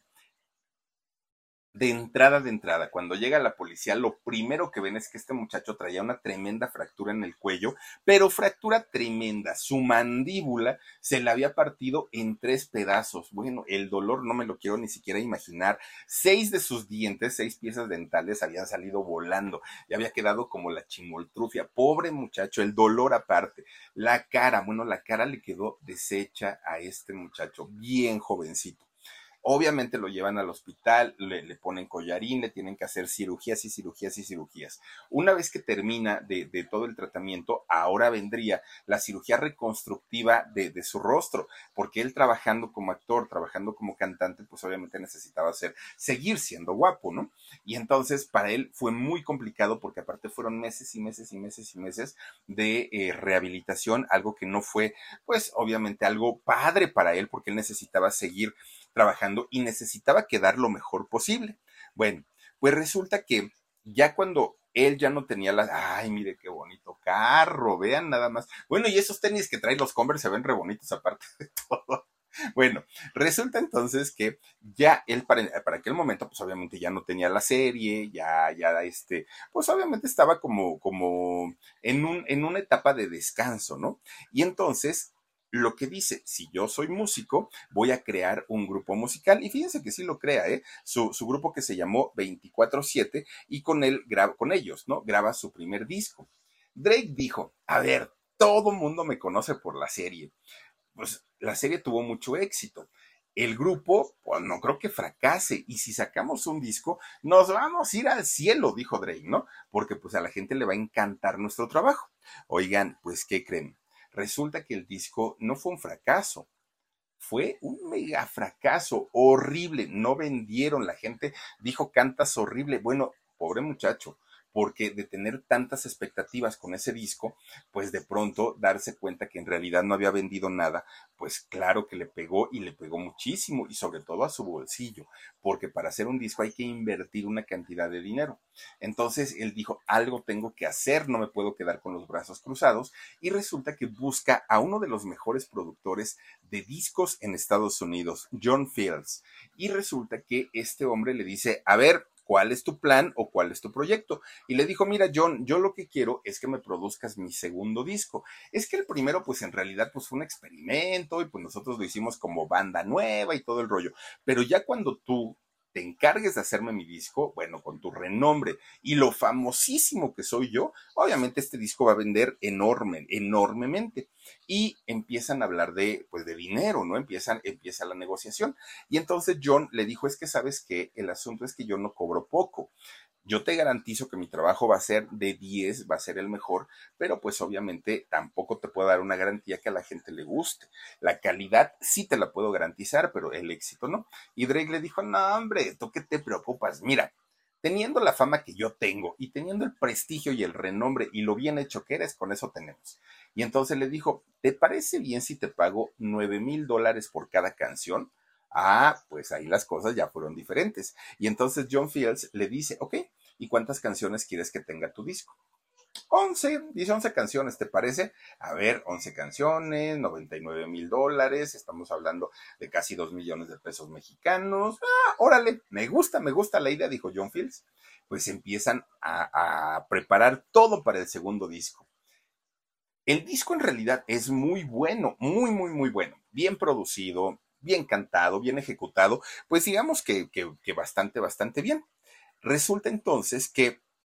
de entrada de entrada, cuando llega la policía, lo primero que ven es que este muchacho traía una tremenda fractura en el cuello, pero fractura tremenda. Su mandíbula se le había partido en tres pedazos. Bueno, el dolor no me lo quiero ni siquiera imaginar. Seis de sus dientes, seis piezas dentales habían salido volando y había quedado como la chimoltrufia. Pobre muchacho, el dolor aparte. La cara, bueno, la cara le quedó deshecha a este muchacho, bien jovencito Obviamente lo llevan al hospital, le, le, ponen collarín, le tienen que hacer cirugías y cirugías y cirugías. Una vez que termina de, de todo el tratamiento, ahora vendría la cirugía reconstructiva de, de, su rostro, porque él trabajando como actor, trabajando como cantante, pues obviamente necesitaba ser, seguir siendo guapo, ¿no? Y entonces para él fue muy complicado porque aparte fueron meses y meses y meses y meses de eh, rehabilitación, algo que no fue, pues obviamente algo padre para él porque él necesitaba seguir trabajando y necesitaba quedar lo mejor posible. Bueno, pues resulta que ya cuando él ya no tenía las, ay, mire qué bonito carro, vean nada más. Bueno, y esos tenis que trae los Converse se ven re bonitos aparte de todo. Bueno, resulta entonces que ya él para, para, aquel momento, pues obviamente ya no tenía la serie, ya, ya, este, pues obviamente estaba como, como en un, en una etapa de descanso, ¿no? Y entonces lo que dice, si yo soy músico, voy a crear un grupo musical. Y fíjense que sí lo crea, ¿eh? Su, su grupo que se llamó 24-7 y con él, con ellos, ¿no? Graba su primer disco. Drake dijo, a ver, todo mundo me conoce por la serie. Pues la serie tuvo mucho éxito. El grupo, pues no creo que fracase. Y si sacamos un disco, nos vamos a ir al cielo, dijo Drake, ¿no? Porque pues a la gente le va a encantar nuestro trabajo. Oigan, pues, ¿qué creen? Resulta que el disco no fue un fracaso, fue un mega fracaso, horrible, no vendieron, la gente dijo cantas horrible, bueno, pobre muchacho, porque de tener tantas expectativas con ese disco, pues de pronto darse cuenta que en realidad no había vendido nada, pues claro que le pegó y le pegó muchísimo y sobre todo a su bolsillo, porque para hacer un disco hay que invertir una cantidad de dinero. Entonces él dijo, algo tengo que hacer, no me puedo quedar con los brazos cruzados y resulta que busca a uno de los mejores productores de discos en Estados Unidos, John Fields, y resulta que este hombre le dice, a ver, ¿cuál es tu plan o cuál es tu proyecto? Y le dijo, mira, John, yo lo que quiero es que me produzcas mi segundo disco. Es que el primero, pues en realidad, pues fue un experimento y pues nosotros lo hicimos como banda nueva y todo el rollo. Pero ya cuando tú te encargues de hacerme mi disco, bueno, con tu renombre y lo famosísimo que soy yo, obviamente este disco va a vender enorme, enormemente. Y empiezan a hablar de, pues, de dinero, ¿no? Empiezan, empieza la negociación. Y entonces John le dijo, es que sabes que el asunto es que yo no cobro poco yo te garantizo que mi trabajo va a ser de 10, va a ser el mejor, pero pues obviamente tampoco te puedo dar una garantía que a la gente le guste. La calidad sí te la puedo garantizar, pero el éxito no. Y Drake le dijo, no, hombre, ¿tú qué te preocupas? Mira, teniendo la fama que yo tengo y teniendo el prestigio y el renombre y lo bien hecho que eres, con eso tenemos. Y entonces le dijo, ¿te parece bien si te pago 9 mil dólares por cada canción? Ah, pues ahí las cosas ya fueron diferentes. Y entonces John Fields le dice, ok, ¿y cuántas canciones quieres que tenga tu disco? 11, dice 11 canciones, ¿te parece? A ver, 11 canciones, 99 mil dólares, estamos hablando de casi 2 millones de pesos mexicanos. Ah, órale, me gusta, me gusta la idea, dijo John Fields. Pues empiezan a, a preparar todo para el segundo disco. El disco en realidad es muy bueno, muy, muy, muy bueno. Bien producido, bien cantado, bien ejecutado, pues digamos que, que, que bastante, bastante bien. Resulta entonces que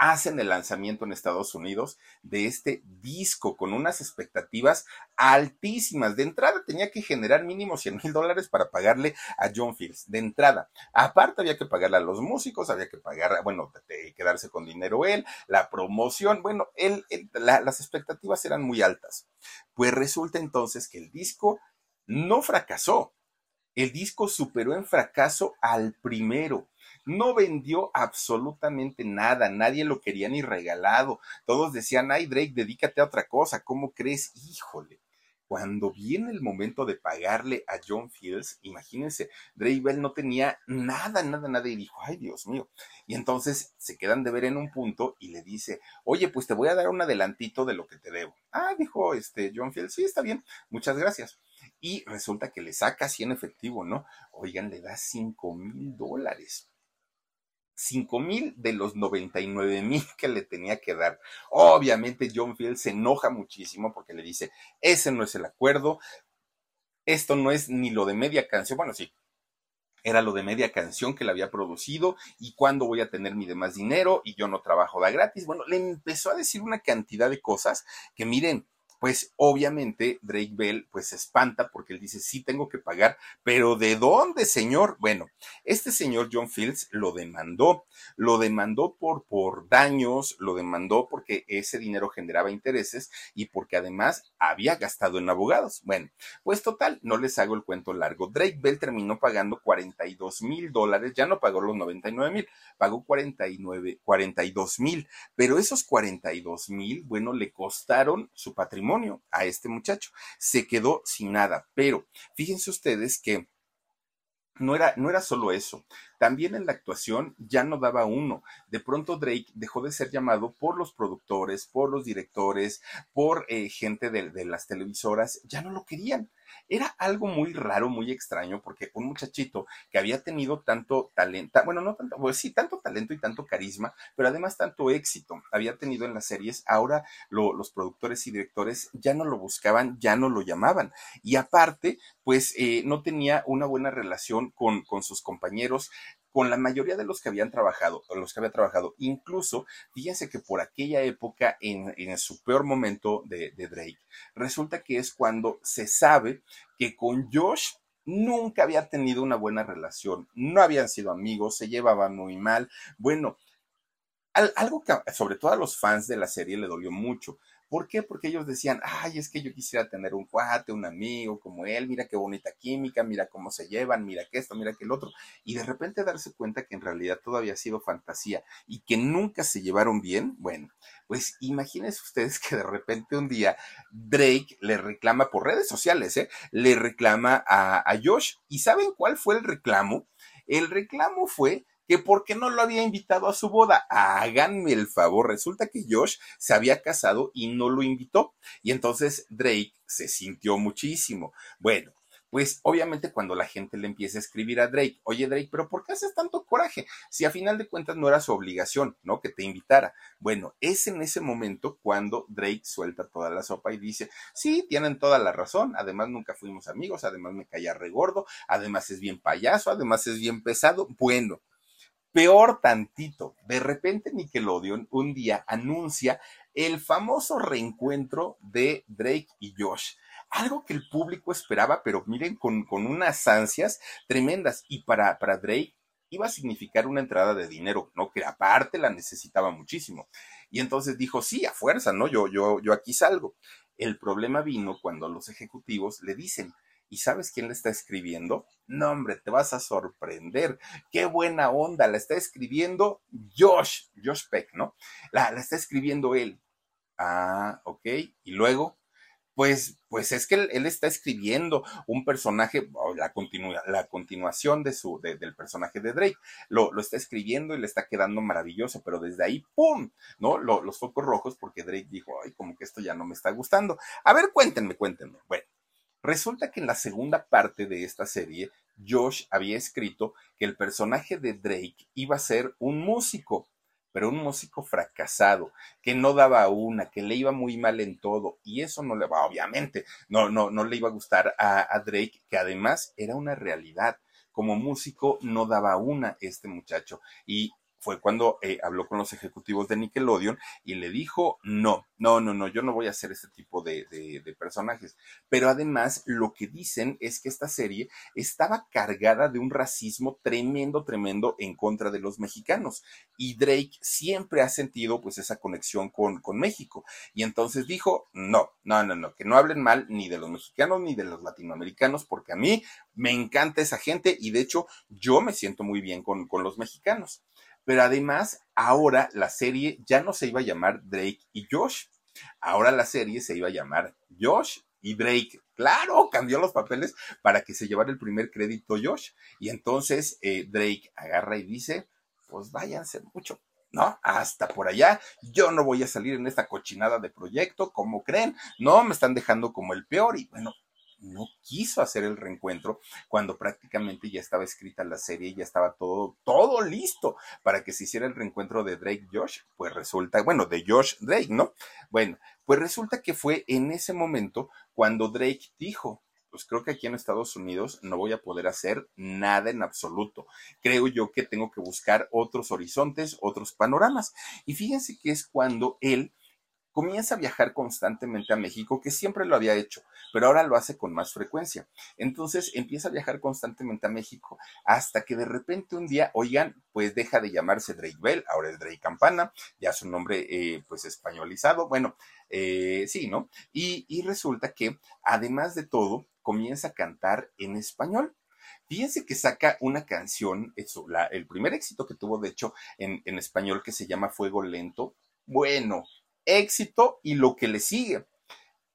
hacen el lanzamiento en Estados Unidos de este disco con unas expectativas altísimas. De entrada tenía que generar mínimo 100 mil dólares para pagarle a John Fields. De entrada. Aparte había que pagarle a los músicos, había que pagar, bueno, quedarse con dinero él, la promoción. Bueno, él, las expectativas eran muy altas. Pues resulta entonces que el disco no fracasó. El disco superó en fracaso al primero no vendió absolutamente nada, nadie lo quería ni regalado. Todos decían, ay Drake, dedícate a otra cosa, ¿cómo crees? Híjole. Cuando viene el momento de pagarle a John Fields, imagínense, Drake Bell no tenía nada, nada, nada y dijo, ay Dios mío. Y entonces se quedan de ver en un punto y le dice, oye, pues te voy a dar un adelantito de lo que te debo. Ah, dijo este John Fields, sí, está bien, muchas gracias y resulta que le saca así en efectivo, ¿no? Oigan, le da 5 mil dólares. 5 mil de los 99 mil que le tenía que dar. Obviamente John Field se enoja muchísimo porque le dice, ese no es el acuerdo, esto no es ni lo de media canción, bueno, sí, era lo de media canción que le había producido y cuándo voy a tener mi demás dinero y yo no trabajo da gratis. Bueno, le empezó a decir una cantidad de cosas que miren, pues obviamente Drake Bell pues se espanta porque él dice, sí tengo que pagar, pero ¿de dónde, señor? Bueno, este señor John Fields lo demandó, lo demandó por, por daños, lo demandó porque ese dinero generaba intereses y porque además había gastado en abogados. Bueno, pues total, no les hago el cuento largo. Drake Bell terminó pagando 42 mil dólares, ya no pagó los 99 mil, pagó 49, 42 mil, pero esos 42 mil, bueno, le costaron su patrimonio a este muchacho. Se quedó sin nada, pero fíjense ustedes que no era, no era solo eso. También en la actuación ya no daba uno. De pronto Drake dejó de ser llamado por los productores, por los directores, por eh, gente de, las televisoras. Ya no lo querían. Era algo muy raro, muy extraño, porque un muchachito que había tenido tanto talento, bueno, no tanto, pues sí, tanto talento y tanto carisma, pero además tanto éxito había tenido en las series, ahora los productores y directores ya no lo buscaban, ya no lo llamaban. Y aparte, pues eh, no tenía una buena relación con, con sus compañeros, con la mayoría de los que habían trabajado, los que había trabajado. Incluso, fíjense que por aquella época, en, su peor momento de, de Drake, resulta que es cuando se sabe que con Josh nunca había tenido una buena relación, no habían sido amigos, se llevaban muy mal. Bueno, algo que sobre todo a los fans de la serie le dolió mucho, ¿Por qué? Porque ellos decían, ay, es que yo quisiera tener un cuate, un amigo como él, mira qué bonita química, mira cómo se llevan, mira que esto, mira que el otro. Y de repente darse cuenta que en realidad todo había sido fantasía y que nunca se llevaron bien, bueno, pues imagínense ustedes que de repente un día Drake le reclama por redes sociales, ¿eh? Le reclama a, a Josh. ¿Y saben cuál fue el reclamo? El reclamo fue que por qué no lo había invitado a su boda. Háganme el favor, resulta que Josh se había casado y no lo invitó. Y entonces Drake se sintió muchísimo. Bueno, pues obviamente cuando la gente le empieza a escribir a Drake, oye Drake, pero ¿por qué haces tanto coraje? Si a final de cuentas no era su obligación, ¿no? Que te invitara. Bueno, es en ese momento cuando Drake suelta toda la sopa y dice, sí, tienen toda la razón, además nunca fuimos amigos, además me caía regordo, además es bien payaso, además es bien pesado. Bueno, Peor tantito, de repente Nickelodeon un día anuncia el famoso reencuentro de Drake y Josh. Algo que el público esperaba, pero miren, con, con unas ansias tremendas. Y para, para Drake iba a significar una entrada de dinero, ¿no? Que aparte la necesitaba muchísimo. Y entonces dijo, sí, a fuerza, ¿no? Yo, yo, yo aquí salgo. El problema vino cuando los ejecutivos le dicen, ¿Y sabes quién le está escribiendo? No, hombre, te vas a sorprender. Qué buena onda. La está escribiendo Josh, Josh Peck, ¿no? La, está escribiendo él. Ah, ok. Y luego, pues, pues es que él, está escribiendo un personaje, la, la continuación de su, del personaje de Drake. Lo, lo, está escribiendo y le está quedando maravilloso, pero desde ahí, ¡pum! ¿No? los focos rojos porque Drake dijo, ay, como que esto ya no me está gustando. A ver, cuéntenme, cuéntenme. Bueno, Resulta que en la segunda parte de esta serie, Josh había escrito que el personaje de Drake iba a ser un músico, pero un músico fracasado, que no daba una, que le iba muy mal en todo, y eso no le va, obviamente, no, no, no le iba a gustar a, Drake, que además era una realidad. Como músico no daba una este muchacho, y fue cuando eh, habló con los ejecutivos de Nickelodeon y le dijo, no, no, no, no, yo no voy a hacer este tipo de, personajes. Pero además lo que dicen es que esta serie estaba cargada de un racismo tremendo, tremendo en contra de los mexicanos. Y Drake siempre ha sentido pues esa conexión con, México. Y entonces dijo, no, no, no, no, que no hablen mal ni de los mexicanos ni de los latinoamericanos, porque a mí me encanta esa gente y de hecho yo me siento muy bien con los mexicanos. Pero además, ahora la serie ya no se iba a llamar Drake y Josh. Ahora la serie se iba a llamar Josh y Drake. Claro, cambió los papeles para que se llevara el primer crédito Josh. Y entonces eh, Drake agarra y dice, pues váyanse mucho. ¿no? Hasta por allá, yo no voy a salir en esta cochinada de proyecto, como creen? No, me están dejando como el peor y bueno, no quiso hacer el reencuentro cuando prácticamente ya estaba escrita la serie, ya estaba todo, todo listo para que se hiciera el reencuentro de Drake Josh. Pues resulta, bueno, de Josh Drake, ¿no? Bueno, pues resulta que fue en ese momento cuando Drake dijo, pues creo que aquí en Estados Unidos no voy a poder hacer nada en absoluto. Creo yo que tengo que buscar otros horizontes, otros panoramas. Y fíjense que es cuando él comienza a viajar constantemente a México, que siempre lo había hecho, pero ahora lo hace con más frecuencia. Entonces empieza a viajar constantemente a México hasta que de repente un día, oigan, pues deja de llamarse Drake Bell, ahora es Drake Campana, ya su nombre eh, pues españolizado, bueno, eh, sí, ¿no? Y, y resulta que además de todo, comienza a cantar en español. Fíjense que saca una canción, la, el primer éxito que tuvo, de hecho, en, en español que se llama Fuego Lento. Bueno, éxito y lo que le sigue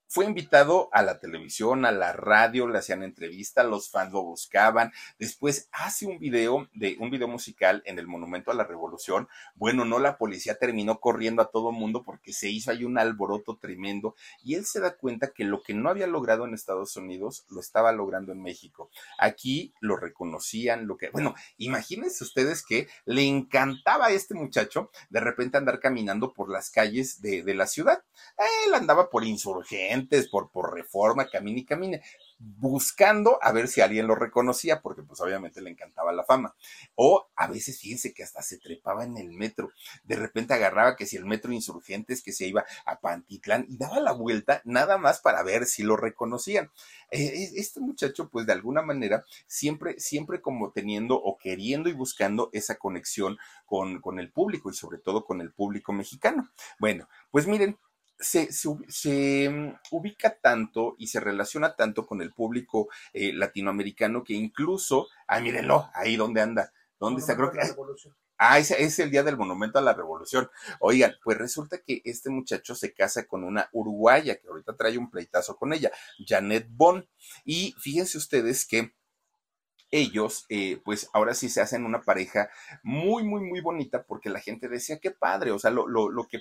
fue invitado a la televisión, a la radio, le hacían entrevistas, los fans lo buscaban. Después hace un video de un video musical en el Monumento a la Revolución. Bueno, no la policía terminó corriendo a todo mundo porque se hizo ahí un alboroto tremendo y él se da cuenta que lo que no había logrado en Estados Unidos lo estaba logrando en México. Aquí lo reconocían, lo que, bueno, imagínense ustedes que le encantaba a este muchacho de repente andar caminando por las calles de, de la ciudad. Él andaba por insurgente por, reforma, camine y camine, buscando a ver si alguien lo reconocía, porque pues obviamente le encantaba la fama. O a veces, fíjense que hasta se trepaba en el metro. De repente agarraba que si el metro Insurgentes, que se iba a Pantitlán y daba la vuelta nada más para ver si lo reconocían. Eh, eh, este muchacho, pues de alguna manera, siempre, siempre como teniendo o queriendo y buscando esa conexión con, con el público y sobre todo con el público mexicano. Bueno, pues miren, se, se, mm, ubica tanto y se relaciona tanto con el público eh, latinoamericano que incluso, ah, mírenlo, ahí donde anda, ¿dónde está? Creo que... Ah, ese es el día del Monumento a la Revolución. Oigan, pues resulta que este muchacho se casa con una uruguaya que ahorita trae un pleitazo con ella, Janet Bond. Y fíjense ustedes que ellos, eh, pues ahora sí se hacen una pareja muy, muy, muy bonita porque la gente decía, qué padre, o sea, lo, lo, lo que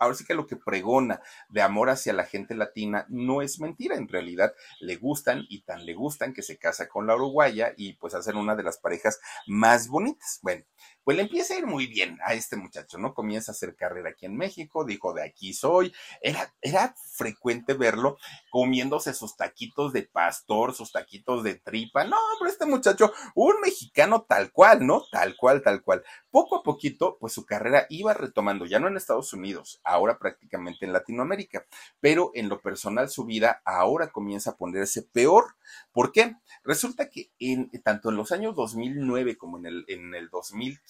ahora sí que lo que pregona de amor hacia la gente latina no es mentira, en realidad le gustan y tan le gustan que se casa con la uruguaya y pues hacen una de las parejas más bonitas. Bueno, pues le empieza a ir muy bien a este muchacho, ¿no? Comienza a hacer carrera aquí en México, dijo, de aquí soy. Era, era frecuente verlo comiéndose sus taquitos de pastor, sus taquitos de tripa. No, pero este muchacho, un mexicano tal cual, ¿no? Tal cual, tal cual. Poco a poquito, pues su carrera iba retomando, ya no en Estados Unidos, ahora prácticamente en Latinoamérica, pero en lo personal su vida ahora comienza a ponerse peor. ¿Por qué? Resulta que en, tanto en los años 2009 como en el, en el 2015.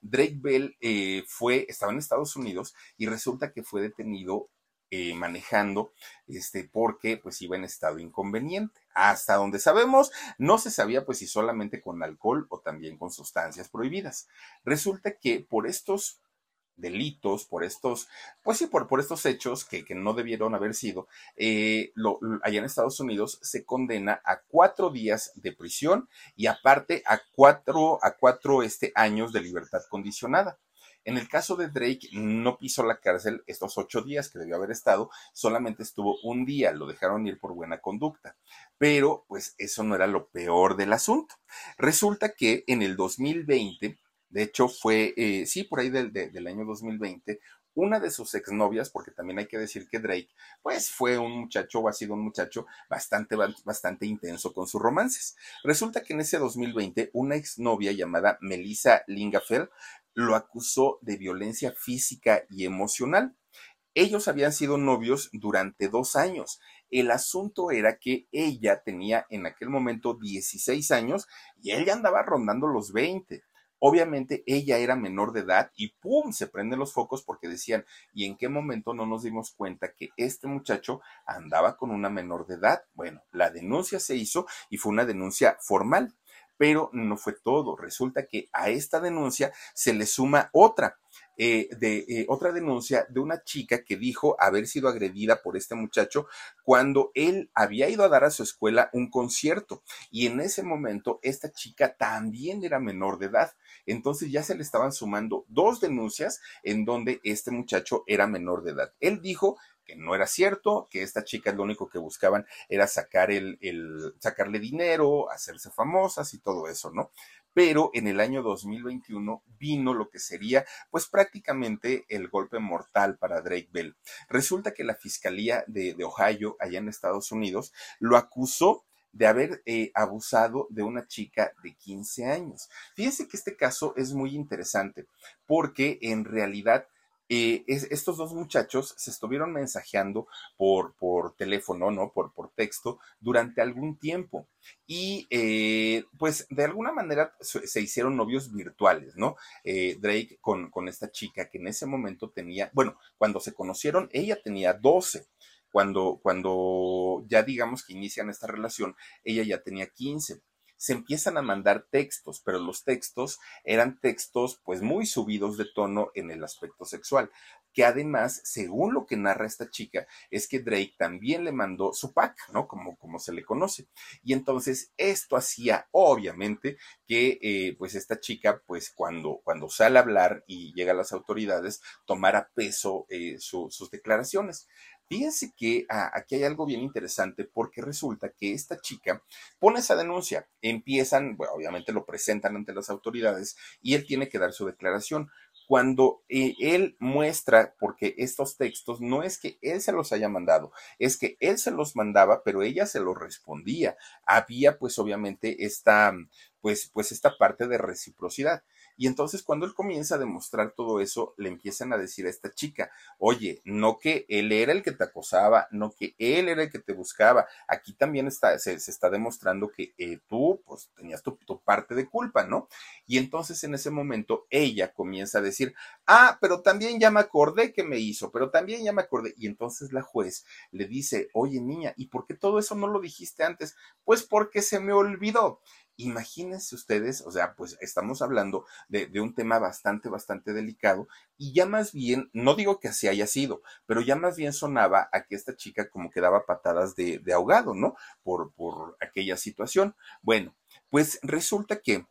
Drake Bell eh, fue, estaba en Estados Unidos y resulta que fue detenido eh, manejando, este, porque pues iba en estado inconveniente. Hasta donde sabemos, no se sabía pues si solamente con alcohol o también con sustancias prohibidas. Resulta que por estos delitos, por estos, pues sí, por, por estos hechos que, que, no debieron haber sido, eh, lo, allá en Estados Unidos se condena a cuatro días de prisión y aparte a cuatro, a cuatro este, años de libertad condicionada. En el caso de Drake, no pisó la cárcel estos ocho días que debió haber estado, solamente estuvo un día, lo dejaron ir por buena conducta. Pero, pues, eso no era lo peor del asunto. Resulta que en el 2020, de hecho, fue, eh, sí, por ahí del, de, del año 2020, una de sus exnovias, porque también hay que decir que Drake, pues fue un muchacho o ha sido un muchacho bastante, bastante intenso con sus romances. Resulta que en ese 2020, una exnovia llamada Melissa Lingafeld lo acusó de violencia física y emocional. Ellos habían sido novios durante dos años. El asunto era que ella tenía en aquel momento 16 años y él ya andaba rondando los 20. Obviamente ella era menor de edad y ¡pum! se prenden los focos porque decían, ¿y en qué momento no nos dimos cuenta que este muchacho andaba con una menor de edad? Bueno, la denuncia se hizo y fue una denuncia formal, pero no fue todo. Resulta que a esta denuncia se le suma otra. Eh, de eh, otra denuncia de una chica que dijo haber sido agredida por este muchacho cuando él había ido a dar a su escuela un concierto y en ese momento esta chica también era menor de edad. Entonces ya se le estaban sumando dos denuncias en donde este muchacho era menor de edad. Él dijo que no era cierto, que esta chica lo único que buscaban era sacar el, sacarle dinero, hacerse famosas y todo eso, ¿no? Pero en el año 2021 vino lo que sería, pues prácticamente el golpe mortal para Drake Bell. Resulta que la Fiscalía de Ohio, allá en Estados Unidos, lo acusó de haber eh, abusado de una chica de 15 años. Fíjense que este caso es muy interesante porque en realidad eh, estos dos muchachos se estuvieron mensajeando por, por teléfono, ¿no? Por, por texto durante algún tiempo. Y eh, pues de alguna manera se hicieron novios virtuales, ¿no? Eh, Drake con, con esta chica que en ese momento tenía, bueno, cuando se conocieron, ella tenía 12 cuando, cuando ya digamos que inician esta relación, ella ya tenía 15 se empiezan a mandar textos, pero los textos eran textos pues muy subidos de tono en el aspecto sexual, que además, según lo que narra esta chica, es que Drake también le mandó su pack, ¿no? Como, como se le conoce. Y entonces esto hacía, obviamente, que eh, pues esta chica, pues cuando, cuando sale a hablar y llega a las autoridades, tomara peso eh, sus declaraciones. Fíjense que ah, aquí hay algo bien interesante porque resulta que esta chica pone esa denuncia, empiezan, bueno, obviamente lo presentan ante las autoridades y él tiene que dar su declaración. Cuando eh, él muestra, porque estos textos no es que él se los haya mandado, es que él se los mandaba, pero ella se los respondía. Había pues obviamente esta, pues, pues esta parte de reciprocidad. Y entonces cuando él comienza a demostrar todo eso, le empiezan a decir a esta chica, oye, no que él era el que te acosaba, no que él era el que te buscaba. Aquí también está, se, está demostrando que eh, tú, pues, tenías tu, tu parte de culpa, ¿no? Y entonces en ese momento ella comienza a decir, ah, pero también ya me acordé que me hizo, pero también ya me acordé. Y entonces la juez le dice, oye niña, ¿y por qué todo eso no lo dijiste antes? Pues porque se me olvidó. Imagínense ustedes, o sea, pues estamos hablando de, un tema bastante, bastante delicado y ya más bien, no digo que así haya sido, pero ya más bien sonaba a que esta chica como que daba patadas de, de ahogado, ¿no? Por, por aquella situación. Bueno, pues resulta que,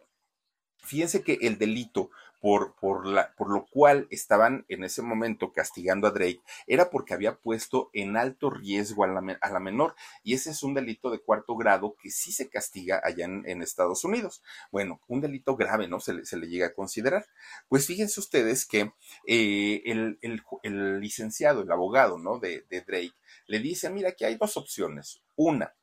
fíjense que el delito por, por, la, por lo cual estaban en ese momento castigando a Drake era porque había puesto en alto riesgo a la, a la menor y ese es un delito de cuarto grado que sí se castiga allá en, Estados Unidos. Bueno, un delito grave, ¿no? Se le, se le llega a considerar. Pues fíjense ustedes que eh, el, el, licenciado, el abogado, ¿no? De Drake le dice, mira, aquí hay dos opciones. Una,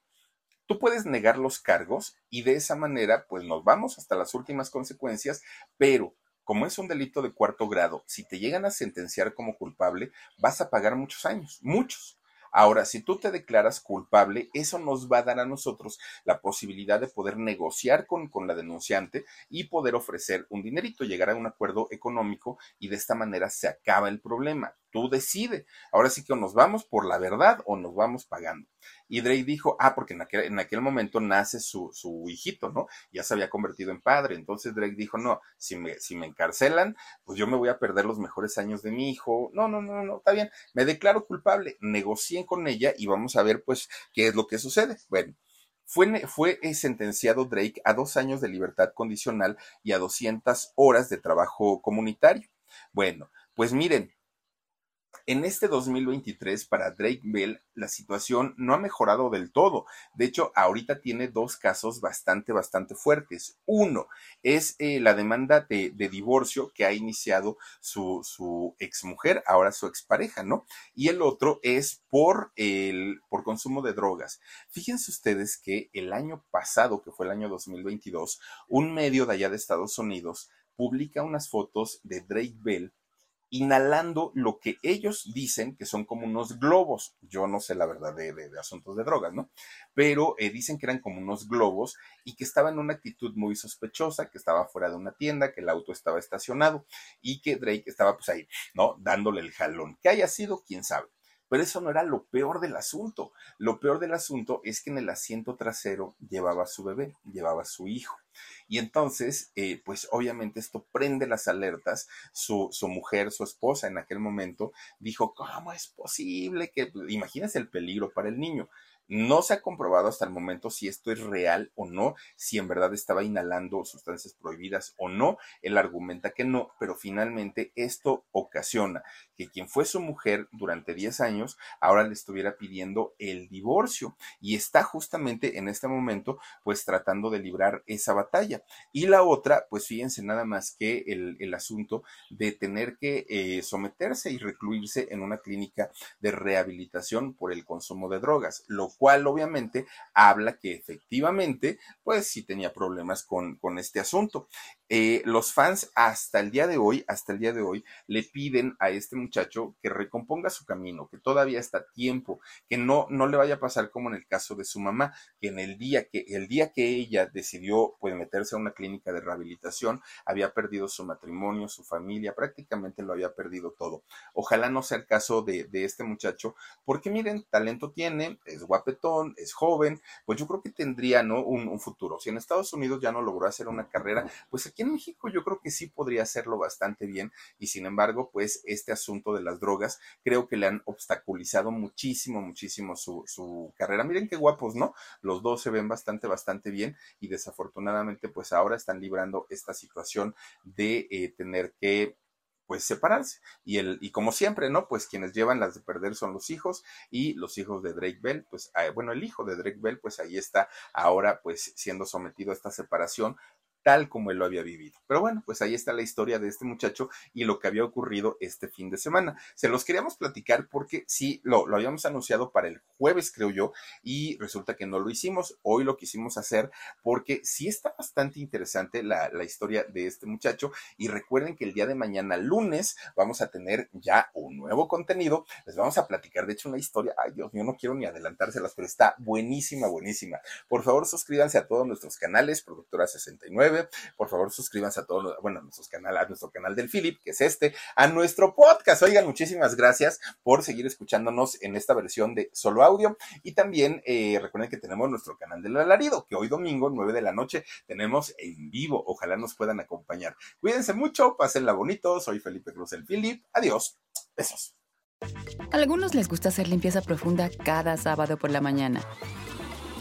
Tú puedes negar los cargos y de esa manera, pues nos vamos hasta las últimas consecuencias, pero como es un delito de cuarto grado, si te llegan a sentenciar como culpable, vas a pagar muchos años, muchos. Ahora, si tú te declaras culpable, eso nos va a dar a nosotros la posibilidad de poder negociar con, con, la denunciante y poder ofrecer un dinerito, llegar a un acuerdo económico y de esta manera se acaba el problema. Tú decide. Ahora sí que nos vamos por la verdad o nos vamos pagando. Y Drake dijo, ah, porque en aquel, en aquel momento nace su, su, hijito, ¿no? Ya se había convertido en padre. Entonces Drake dijo, no, si me, si me encarcelan, pues yo me voy a perder los mejores años de mi hijo. No, no, no, no, está bien. Me declaro culpable. Negocien con ella y vamos a ver, pues, qué es lo que sucede. Bueno. Fue, fue, sentenciado Drake a dos años de libertad condicional y a 200 horas de trabajo comunitario. Bueno, pues miren, en este 2023 para Drake Bell la situación no ha mejorado del todo. De hecho, ahorita tiene dos casos bastante, bastante fuertes. Uno es eh, la demanda de, divorcio que ha iniciado su, su exmujer, ahora su expareja, ¿no? Y el otro es por el por consumo de drogas. Fíjense ustedes que el año pasado, que fue el año 2022, un medio de allá de Estados Unidos publica unas fotos de Drake Bell inhalando lo que ellos dicen que son como unos globos. Yo no sé la verdad de, asuntos de drogas, ¿no? Pero eh, dicen que eran como unos globos y que estaba en una actitud muy sospechosa, que estaba fuera de una tienda, que el auto estaba estacionado y que Drake estaba pues ahí, ¿no? Dándole el jalón. ¿Qué haya sido? ¿Quién sabe? Pero eso no era lo peor del asunto. Lo peor del asunto es que en el asiento trasero llevaba su bebé, llevaba su hijo. Y entonces, eh, pues obviamente esto prende las alertas. Su, su, mujer, su esposa en aquel momento, dijo, ¿cómo es posible que, imagínese el peligro para el niño? No se ha comprobado hasta el momento si esto es real o no, si en verdad estaba inhalando sustancias prohibidas o no. Él argumenta que no, pero finalmente esto ocasiona que quien fue su mujer durante 10 años ahora le estuviera pidiendo el divorcio y está justamente en este momento pues tratando de librar esa batalla. Y la otra, pues fíjense nada más que el, asunto de tener que eh, someterse y recluirse en una clínica de rehabilitación por el consumo de drogas, cual obviamente habla que efectivamente, pues sí tenía problemas con, con este asunto. Eh, los fans hasta el día de hoy, hasta el día de hoy, le piden a este muchacho que recomponga su camino, que todavía está a tiempo, que no, no le vaya a pasar como en el caso de su mamá, que en el día que, el día que ella decidió pues, meterse a una clínica de rehabilitación, había perdido su matrimonio, su familia, prácticamente lo había perdido todo. Ojalá no sea el caso de, de este muchacho, porque miren, talento tiene, es guapetón, es joven, pues yo creo que tendría, ¿no? Un, un futuro. Si en Estados Unidos ya no logró hacer una carrera, pues aquí en México yo creo que sí podría hacerlo bastante bien y sin embargo, pues este asunto de las drogas creo que le han obstaculizado muchísimo, muchísimo su, su carrera. Miren qué guapos, ¿no? Los dos se ven bastante, bastante bien y desafortunadamente pues ahora están librando esta situación de eh, tener que pues separarse. Y, el, y como siempre, ¿no? Pues quienes llevan las de perder son los hijos y los hijos de Drake Bell, pues ah, bueno, el hijo de Drake Bell, pues ahí está ahora pues siendo sometido a esta separación tal como él lo había vivido. Pero bueno, pues ahí está la historia de este muchacho y lo que había ocurrido este fin de semana. Se los queríamos platicar porque sí, lo, lo habíamos anunciado para el jueves, creo yo, y resulta que no lo hicimos. Hoy lo quisimos hacer porque sí está bastante interesante la, la historia de este muchacho y recuerden que el día de mañana, lunes, vamos a tener ya un nuevo contenido. Les vamos a platicar, de hecho, una historia. Ay, Dios mío, no quiero ni adelantárselas, pero está buenísima, buenísima. Por favor, suscríbanse a todos nuestros canales, Productora 69 por favor, suscríbanse a todos, bueno, a, nuestros canal, a nuestro canal del Philip, que es este, a nuestro podcast. Oigan, muchísimas gracias por seguir escuchándonos en esta versión de solo audio. Y también eh, recuerden que tenemos nuestro canal del alarido, que hoy domingo, 9 de la noche, tenemos en vivo. Ojalá nos puedan acompañar. Cuídense mucho, pásenla bonito. Soy Felipe Cruz el Philip. Adiós. Besos. A algunos les gusta hacer limpieza profunda cada sábado por la mañana.